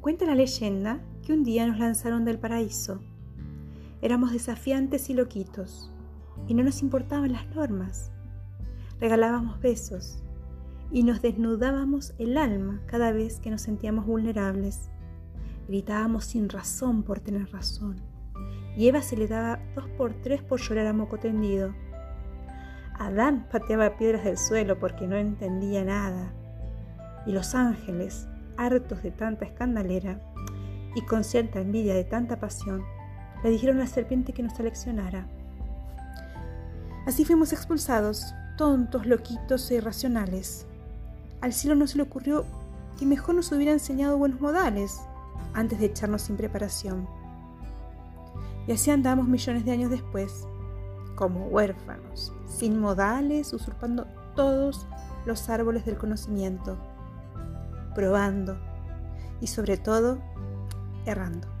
Cuenta la leyenda que un día nos lanzaron del paraíso. Éramos desafiantes y loquitos, y no nos importaban las normas. Regalábamos besos y nos desnudábamos el alma cada vez que nos sentíamos vulnerables. Gritábamos sin razón por tener razón, y Eva se le daba dos por tres por llorar a moco tendido. Adán pateaba piedras del suelo porque no entendía nada, y los ángeles hartos de tanta escandalera y con cierta envidia de tanta pasión, le dijeron a la serpiente que nos aleccionara. Así fuimos expulsados, tontos, loquitos e irracionales. Al cielo no se le ocurrió que mejor nos hubiera enseñado buenos modales antes de echarnos sin preparación. Y así andamos millones de años después, como huérfanos, sin modales, usurpando todos los árboles del conocimiento probando y sobre todo errando.